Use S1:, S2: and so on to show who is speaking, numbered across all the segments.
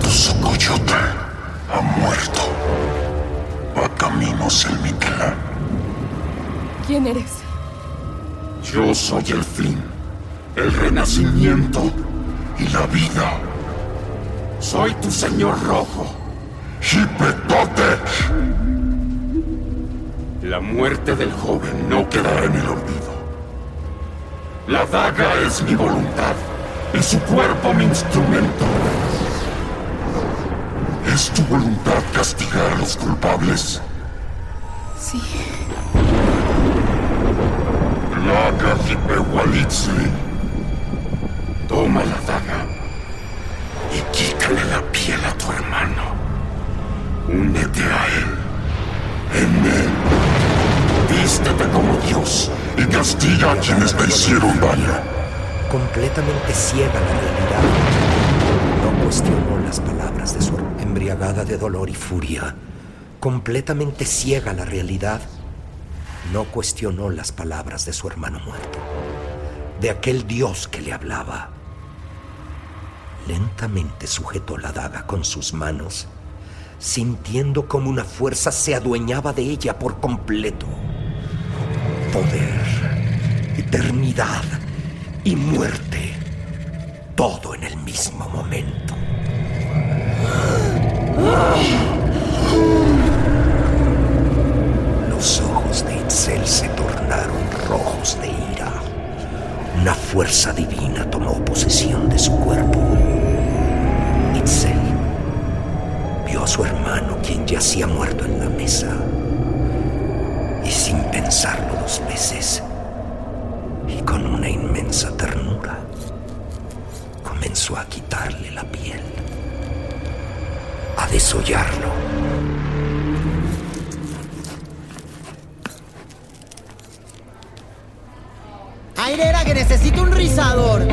S1: Tu socoyote ha muerto. Va mi clan.
S2: ¿Quién eres?
S1: Yo soy el fin, el renacimiento y la vida. Soy tu señor rojo. Hipetotec. La muerte del joven no quedará en el olvido. La daga es mi voluntad y su cuerpo mi instrumento. ¿Es tu voluntad castigar a los culpables?
S2: Sí.
S1: Laga Hipewalitzli. Toma la daga y quítale la piel a tu hermano. Únete a él. En él. Vístete como Dios y castiga a quienes te hicieron daño.
S3: Completamente ciega la realidad. No cuestionó las palabras de su embriagada de dolor y furia. Completamente ciega la realidad. No cuestionó las palabras de su hermano muerto. De aquel Dios que le hablaba. Lentamente sujetó la daga con sus manos sintiendo como una fuerza se adueñaba de ella por completo. Poder, eternidad y muerte, todo en el mismo momento. Los ojos de Itzel se tornaron rojos de ira. Una fuerza divina tomó posesión de su cuerpo. Itzel vio a su hermano, quien yacía muerto en la mesa. Y sin pensarlo dos veces, y con una inmensa ternura, comenzó a quitarle la piel, a desollarlo.
S4: Airera, que necesito un rizador.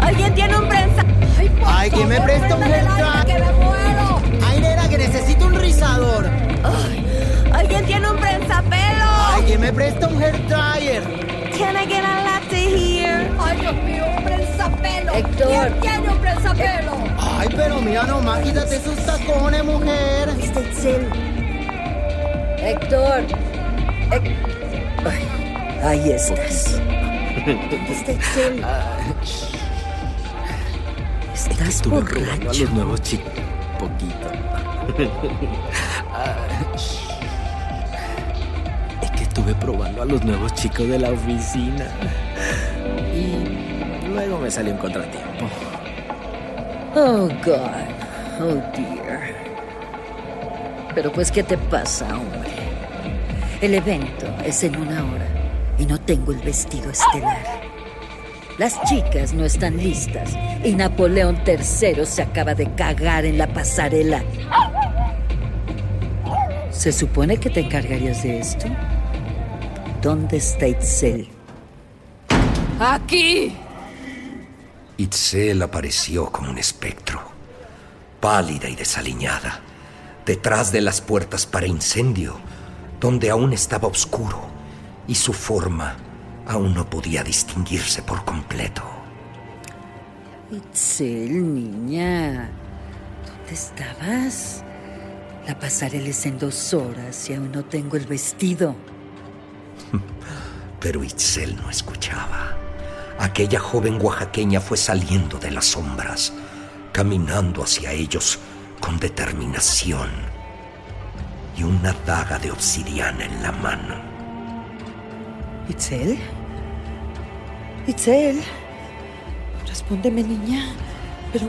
S5: ¿Alguien tiene un prensa?
S4: Ay, Ay que me presta un hair
S5: ¡Que me muero!
S4: Airera, que necesito un rizador.
S5: Ay, ¿Alguien tiene un prensapelo?
S4: Ay, que me presta un hair dryer.
S5: Can I get a latte here?
S2: Ay, Dios mío, un prensapelo.
S5: Héctor.
S2: ¿Quién tiene un prensapelo?
S4: Ay, pero mira nomás, quítate esos tacones, mujer.
S5: Está Itzel. Héctor. Hec- Ay, ahí estás. ¿Dónde está Itzel? Estás
S6: Estuve probando a
S5: borracho.
S6: los nuevos chicos. Poquito. Estuve probando a los nuevos chicos de la oficina. Y luego me salió un contratiempo.
S7: Oh, God. Oh, dear. Pero pues, ¿qué te pasa, hombre? El evento es en una hora y no tengo el vestido estelar. Las chicas no están listas y Napoleón III se acaba de cagar en la pasarela. Se supone que te encargarías de esto. ¿Dónde está Itzel?
S2: ¡Aquí!
S3: Itzel apareció como un espectro, pálida y desaliñada, detrás de las puertas para incendio, donde aún estaba oscuro y su forma aún no podía distinguirse por completo.
S7: Itzel, niña. ¿Dónde estabas? La pasarela es en dos horas y aún no tengo el vestido.
S3: Pero Itzel no escuchaba. Aquella joven oaxaqueña fue saliendo de las sombras, caminando hacia ellos con determinación y una daga de obsidiana en la mano.
S7: ¿Itzel? ¿Itzel? Respóndeme, niña. Pero...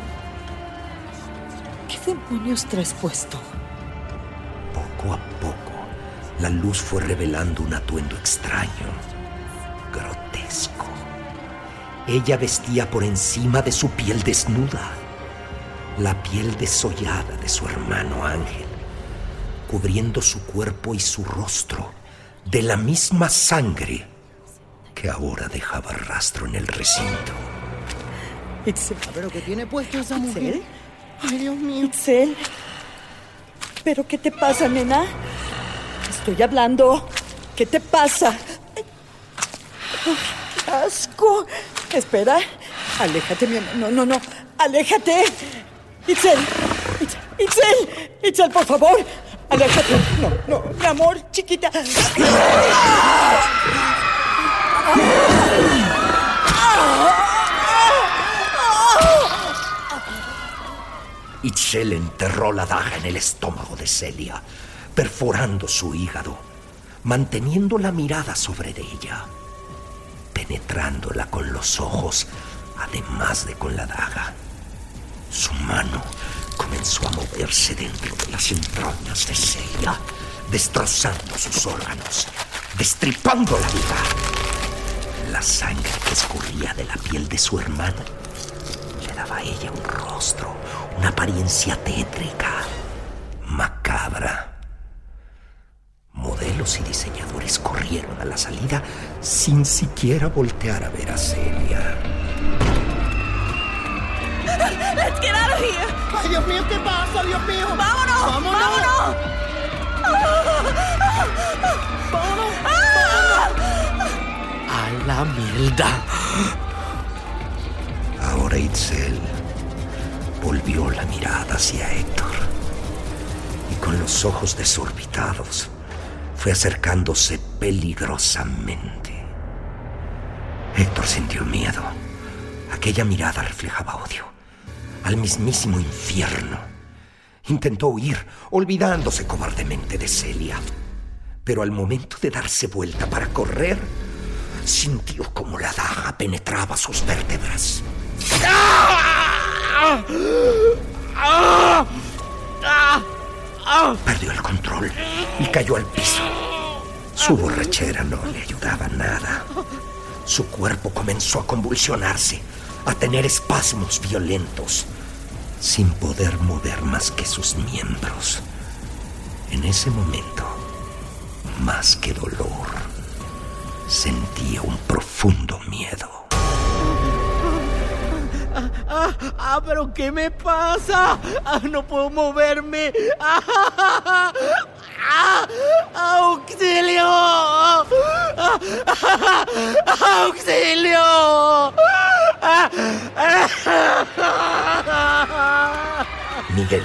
S7: ¿Qué demonios traes puesto?
S3: Poco a poco, la luz fue revelando un atuendo extraño, grotesco. Ella vestía por encima de su piel desnuda la piel desollada de su hermano Ángel, cubriendo su cuerpo y su rostro de la misma sangre que ahora dejaba rastro en el recinto.
S7: Itzel.
S4: ¿Pero qué tiene puesto esa mujer?
S7: ¿Itzel?
S4: Ay, Dios mío.
S7: Itzel. ¿Pero qué te pasa, nena? Estoy hablando. ¿Qué te pasa? ¡Qué asco! Espera. Aléjate, mi amor. No, no, no. Aléjate. Itzel. Itzel. Itzel, por favor. Aléjate. No, no. Mi amor, chiquita.
S3: Itzel enterró la daga en el estómago de Celia, perforando su hígado, manteniendo la mirada sobre ella, penetrándola con los ojos, además de con la daga. Su mano comenzó a moverse dentro de las entrañas de Celia, destrozando sus órganos, destripando la vida. La sangre que escurría de la piel de su hermana le daba a ella un rostro, una apariencia tétrica, macabra. Modelos y diseñadores corrieron a la salida sin siquiera voltear a ver a Celia.
S5: Let's get out of here.
S4: Ay, Dios mío, ¿qué pasa, Dios mío?
S5: ¡Vámonos!
S4: ¡Vámonos!
S5: ¡Vámonos!
S4: ¡Vámonos!
S6: A la mierda.
S3: Ahora Itzel volvió la mirada hacia Héctor y con los ojos desorbitados fue acercándose peligrosamente. Héctor sintió miedo. Aquella mirada reflejaba odio al mismísimo infierno. Intentó huir, olvidándose cobardemente de Celia. Pero al momento de darse vuelta para correr, sintió como la daga penetraba sus vértebras. El control y cayó al piso. Su borrachera no le ayudaba nada. Su cuerpo comenzó a convulsionarse, a tener espasmos violentos, sin poder mover más que sus miembros. En ese momento, más que dolor, sentía un profundo miedo.
S6: Ah, ah, pero ¿qué me pasa? Ah, no puedo moverme. Ah, ah, ¡Auxilio! Ah, ¡Auxilio!
S3: Miguel,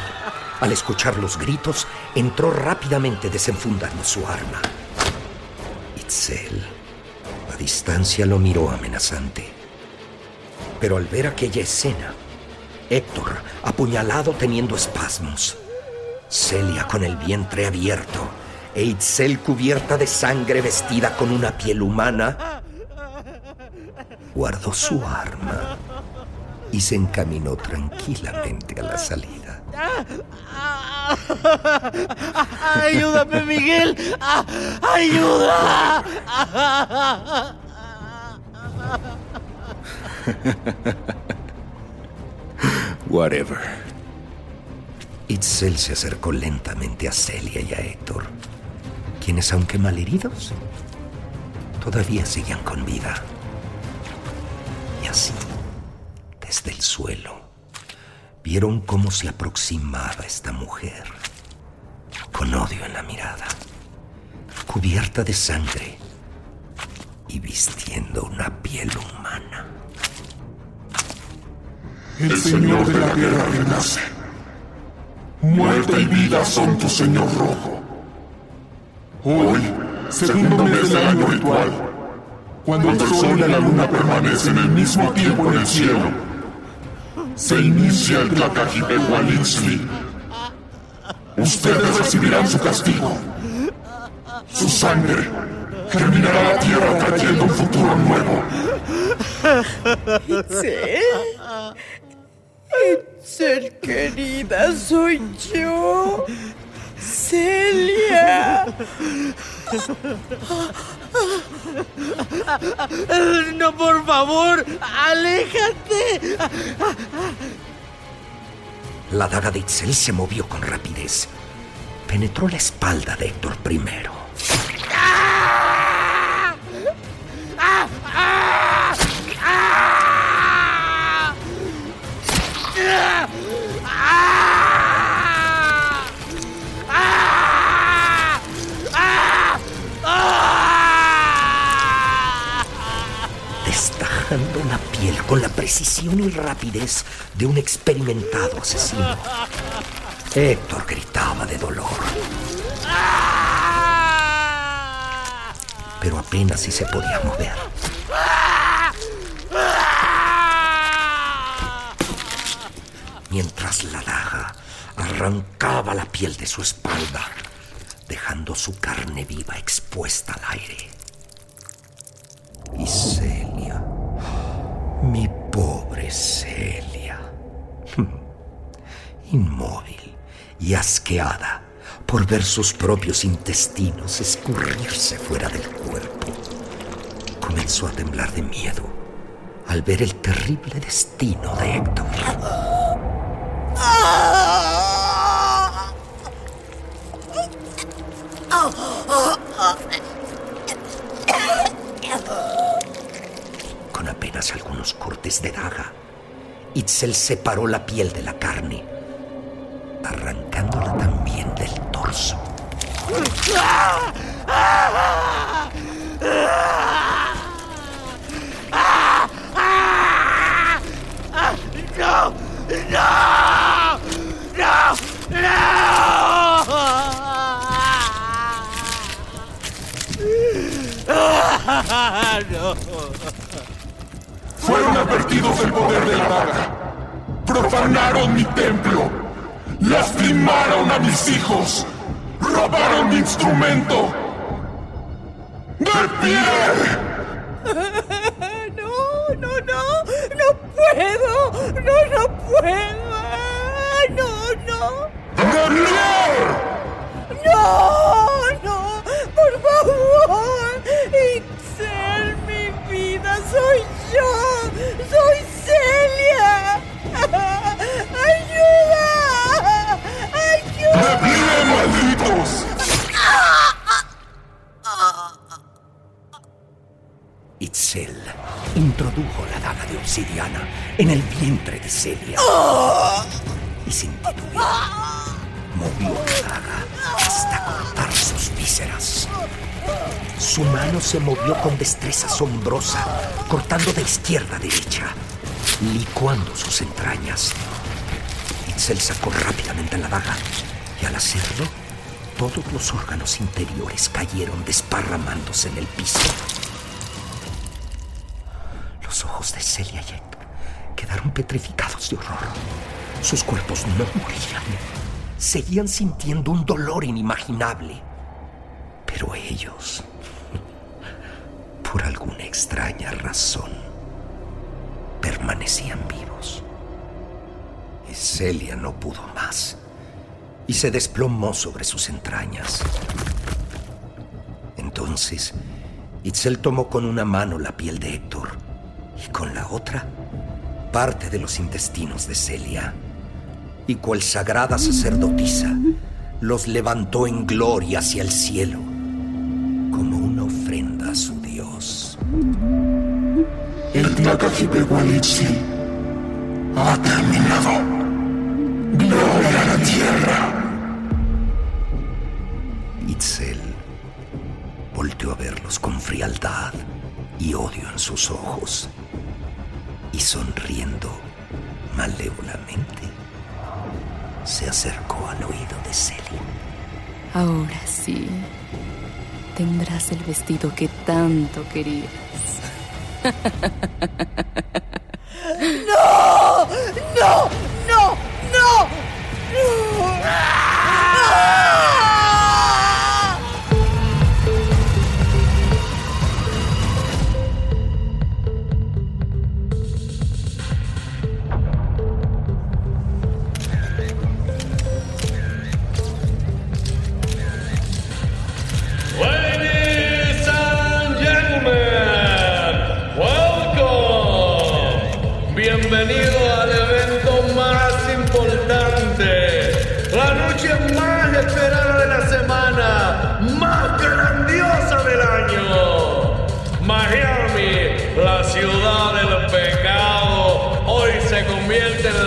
S3: al escuchar los gritos, entró rápidamente desenfundando su arma. Itzel, a distancia, lo miró amenazante. Pero al ver aquella escena, Héctor, apuñalado teniendo espasmos, Celia con el vientre abierto e Itzel cubierta de sangre vestida con una piel humana, guardó su arma y se encaminó tranquilamente a la salida.
S6: ¡Ayúdame, Miguel! ¡Ayuda!
S8: Whatever.
S3: Itzel se acercó lentamente a Celia y a Héctor, quienes, aunque malheridos, todavía seguían con vida. Y así, desde el suelo, vieron cómo se aproximaba esta mujer, con odio en la mirada, cubierta de sangre y vistiendo una piel humana.
S1: El Señor de la Guerra renace. Muerte y vida son tu Señor Rojo. Hoy, segundo mes del año ritual, cuando el Sol y la Luna permanecen el mismo tiempo en el cielo, se inicia el Tlacajipehualitzli. Ustedes recibirán su castigo. Su sangre germinará la tierra trayendo un futuro nuevo.
S5: ¿Itzel? Itzel, querida, soy yo. Celia.
S6: No, por favor, aléjate.
S3: La daga de Itzel se movió con rapidez. Penetró la espalda de Héctor primero. Con la precisión y rapidez de un experimentado asesino. Héctor gritaba de dolor. Pero apenas si se podía mover. Mientras la daga arrancaba la piel de su espalda, dejando su carne viva expuesta al aire. Y Celia, inmóvil y asqueada por ver sus propios intestinos escurrirse fuera del cuerpo, comenzó a temblar de miedo al ver el terrible destino de Héctor. Con apenas algunos cortes de daga, Itzel separó la piel de la carne, arrancándola también del torso.
S6: ¡No! ¡No! ¡No! ¡No!
S1: Fueron advertidos del poder de la daga. Profanaron mi templo. Lastimaron a mis hijos. Robaron mi instrumento. ¡De pie!
S5: No, no, no, no puedo, no, no puedo. Ah, No, no,
S1: ¡De pie!
S5: no,
S3: se movió con destreza asombrosa, cortando de izquierda a derecha, licuando sus entrañas. Itzel sacó rápidamente la daga y al hacerlo, todos los órganos interiores cayeron desparramándose en el piso. Los ojos de Celia y quedaron petrificados de horror. Sus cuerpos no morían. Seguían sintiendo un dolor inimaginable. Pero ellos, por alguna extraña razón, permanecían vivos. Y Celia no pudo más y se desplomó sobre sus entrañas. Entonces, Itzel tomó con una mano la piel de Héctor y con la otra parte de los intestinos de Celia. y cual sagrada sacerdotisa los levantó en gloria hacia el cielo
S1: El Tlacajipehualitzi ha terminado. Gloria a la tierra.
S3: Itzel volteó a verlos con frialdad y odio en sus ojos y sonriendo malévolamente se acercó al oído de Celia.
S9: Ahora sí, tendrás el vestido que tanto querías.
S5: ¡No! ¡No! ¡No! ¡No!
S10: Ladies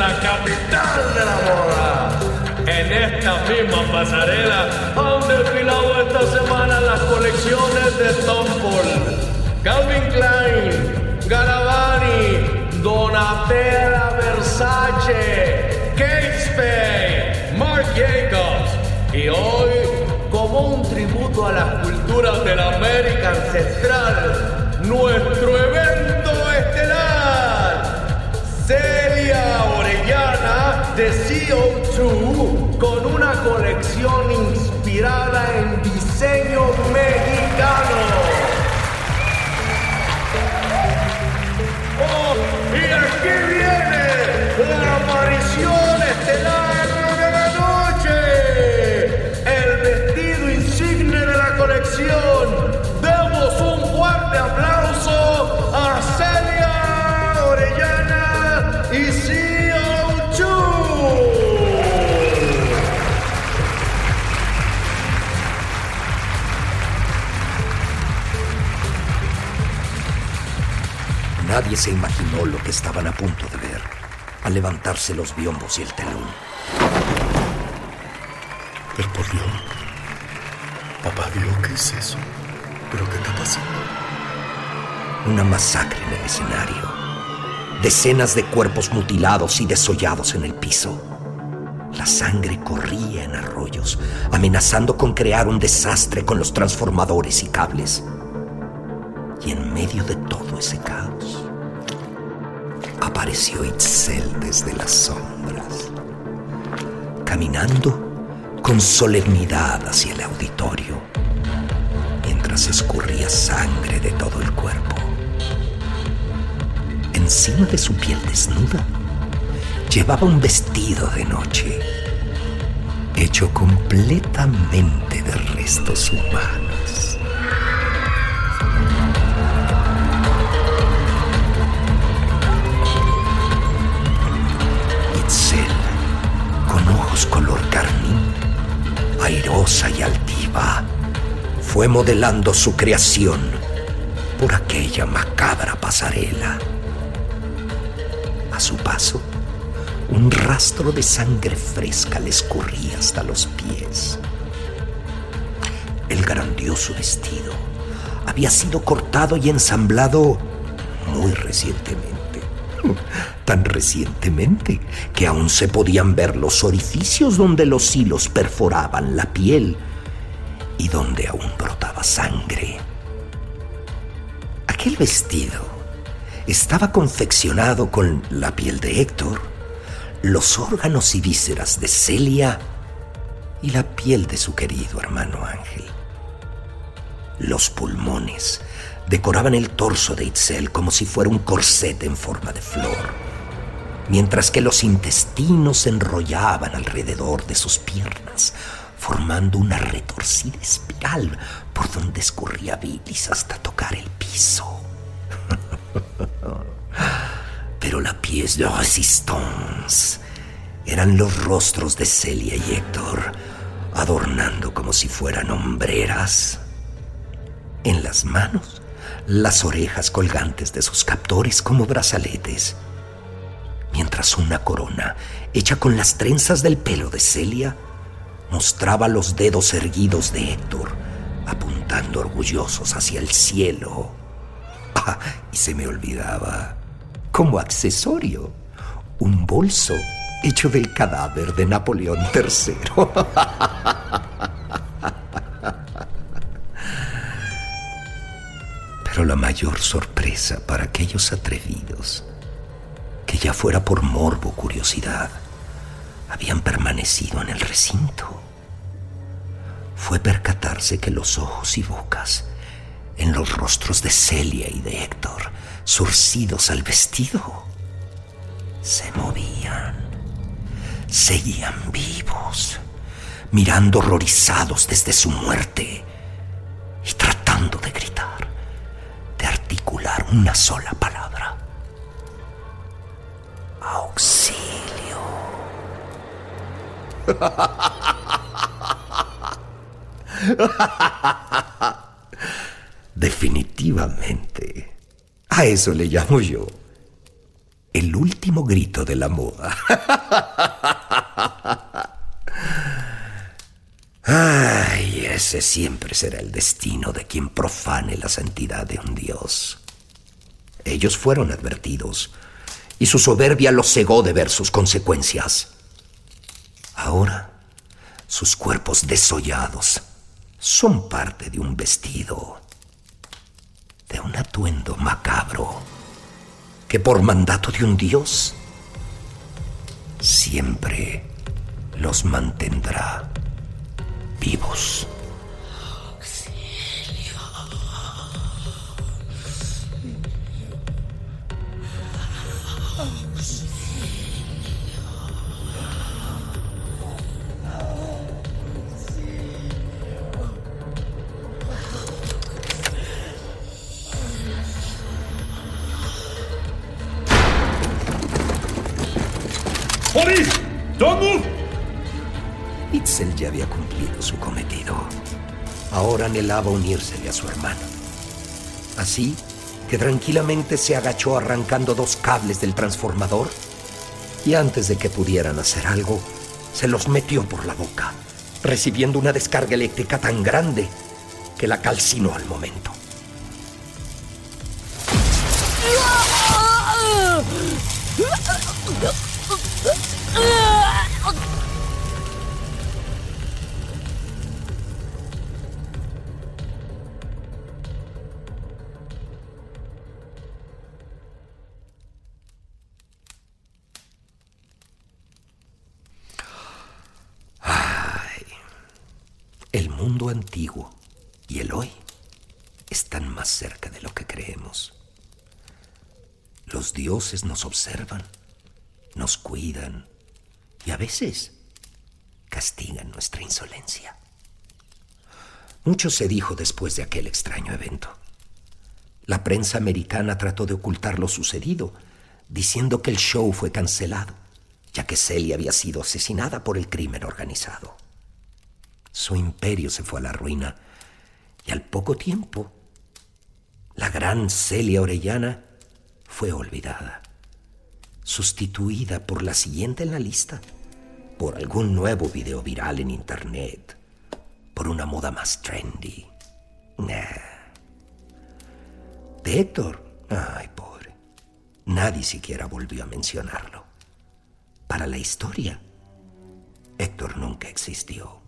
S10: la capital de la moda. En esta misma pasarela han desfilado esta semana las colecciones de Tom Ford, Calvin Klein, Garavani, Donatella Versace, Kate Spade, Marc Jacobs. Y hoy, como un tributo a las culturas de la América ancestral, nuestro evento de CO2 con una colección inspirada en diseño mexicano.
S3: Nadie se imaginó lo que estaban a punto de ver al levantarse los biombos y el telón.
S1: Pero por Dios. Papá Dios, ¿qué es eso? ¿Pero qué está pasando?
S3: Una masacre en el escenario. Decenas de cuerpos mutilados y desollados en el piso. La sangre corría en arroyos, amenazando con crear un desastre con los transformadores y cables. Y en medio de todo ese caos, apareció Itzel desde las sombras, caminando con solemnidad hacia el auditorio, mientras escurría sangre de todo el cuerpo. Encima de su piel desnuda, llevaba un vestido de noche, hecho completamente de restos humanos. Fue modelando su creación por aquella macabra pasarela. A su paso, un rastro de sangre fresca le escurría hasta los pies. El grandioso vestido había sido cortado y ensamblado muy recientemente. Tan recientemente que aún se podían ver los orificios donde los hilos perforaban la piel y donde aún brotaba sangre. Aquel vestido estaba confeccionado con la piel de Héctor, los órganos y vísceras de Celia y la piel de su querido hermano Ángel. Los pulmones decoraban el torso de Itzel como si fuera un corset en forma de flor, mientras que los intestinos se enrollaban alrededor de sus piernas, formando una retorcida espiral por donde escurría bilis hasta tocar el piso. Pero la pièce de résistance eran los rostros de Celia y Héctor, adornando como si fueran hombreras. En las manos, las orejas colgantes de sus captores como brazaletes, mientras una corona, hecha con las trenzas del pelo de Celia, mostraba los dedos erguidos de Héctor, apuntando orgullosos hacia el cielo. Ah, y se me olvidaba, como accesorio, un bolso hecho del cadáver de Napoleón III. Pero la mayor sorpresa para aquellos atrevidos, que ya fuera por morbo curiosidad, habían permanecido en el recinto, fue percatarse que los ojos y bocas en los rostros de Celia y de Héctor, surcidos al vestido, se movían, seguían vivos, mirando horrorizados desde su muerte y tratando de gritar, de articular una sola palabra. Auxilio. Definitivamente. A eso le llamo yo el último grito de la moda. Ay, ese siempre será el destino de quien profane la santidad de un dios. Ellos fueron advertidos y su soberbia los cegó de ver sus consecuencias. Ahora, sus cuerpos desollados son parte de un vestido, de un atuendo macabro que por mandato de un dios siempre los mantendrá vivos. Anhelaba unírsele a su hermano. Así que tranquilamente se agachó arrancando dos cables del transformador y antes de que pudieran hacer algo, se los metió por la boca, recibiendo una descarga eléctrica tan grande que la calcinó al momento. Antiguo y el hoy están más cerca de lo que creemos. Los dioses nos observan, nos cuidan y a veces castigan nuestra insolencia. Mucho se dijo después de aquel extraño evento. La prensa americana trató de ocultar lo sucedido, diciendo que el show fue cancelado, ya que Celia había sido asesinada por el crimen organizado. Su imperio se fue a la ruina y al poco tiempo la gran Celia Orellana fue olvidada, sustituida por la siguiente en la lista, por algún nuevo video viral en internet, por una moda más trendy. De Héctor, ay pobre, nadie siquiera volvió a mencionarlo. Para la historia, Héctor nunca existió.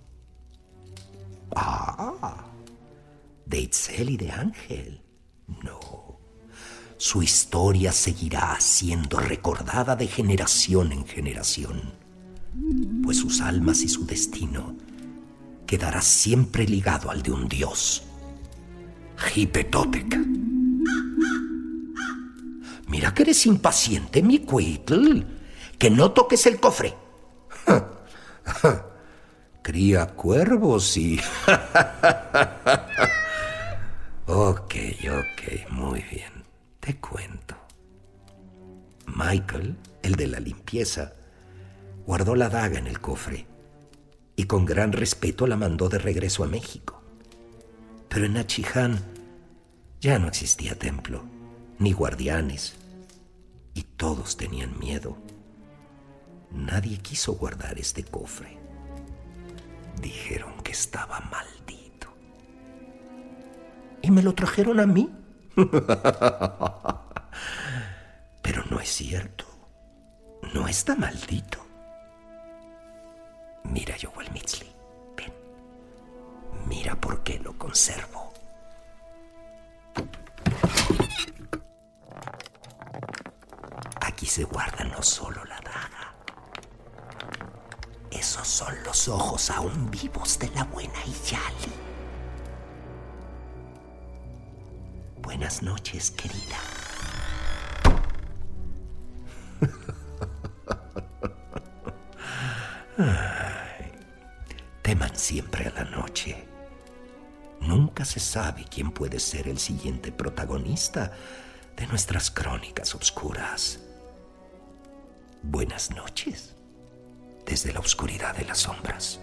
S3: Ah, de Itzel y de Ángel. No. Su historia seguirá siendo recordada de generación en generación, pues sus almas y su destino quedará siempre ligado al de un dios, Hipetotec. Mira que eres impaciente, mi Cuitl, que no toques el cofre. cría cuervos y... ok, ok, muy bien. Te cuento. Michael, el de la limpieza, guardó la daga en el cofre y con gran respeto la mandó de regreso a México. Pero en Nachiján ya no existía templo, ni guardianes, y todos tenían miedo. Nadie quiso guardar este cofre. Dijeron que estaba maldito. Y me lo trajeron a mí. Pero no es cierto. No está maldito. Mira, Joel Mitzli. Ven. Mira por qué lo conservo. Aquí se guarda no solo. Esos son los ojos aún vivos de la buena Iyali. Buenas noches, querida. Teman siempre a la noche. Nunca se sabe quién puede ser el siguiente protagonista de nuestras crónicas oscuras. Buenas noches desde la oscuridad de las sombras.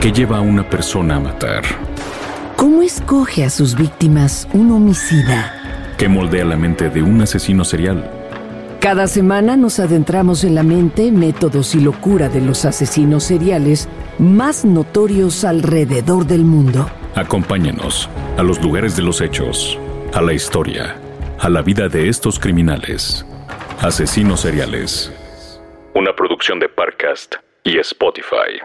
S8: ¿Qué lleva a una persona a matar?
S11: ¿Cómo escoge a sus víctimas un homicida?
S8: ¿Qué moldea la mente de un asesino serial?
S11: Cada semana nos adentramos en la mente, métodos y locura de los asesinos seriales más notorios alrededor del mundo.
S8: Acompáñenos a los lugares de los hechos, a la historia, a la vida de estos criminales. Asesinos seriales. Una producción de Parcast y Spotify.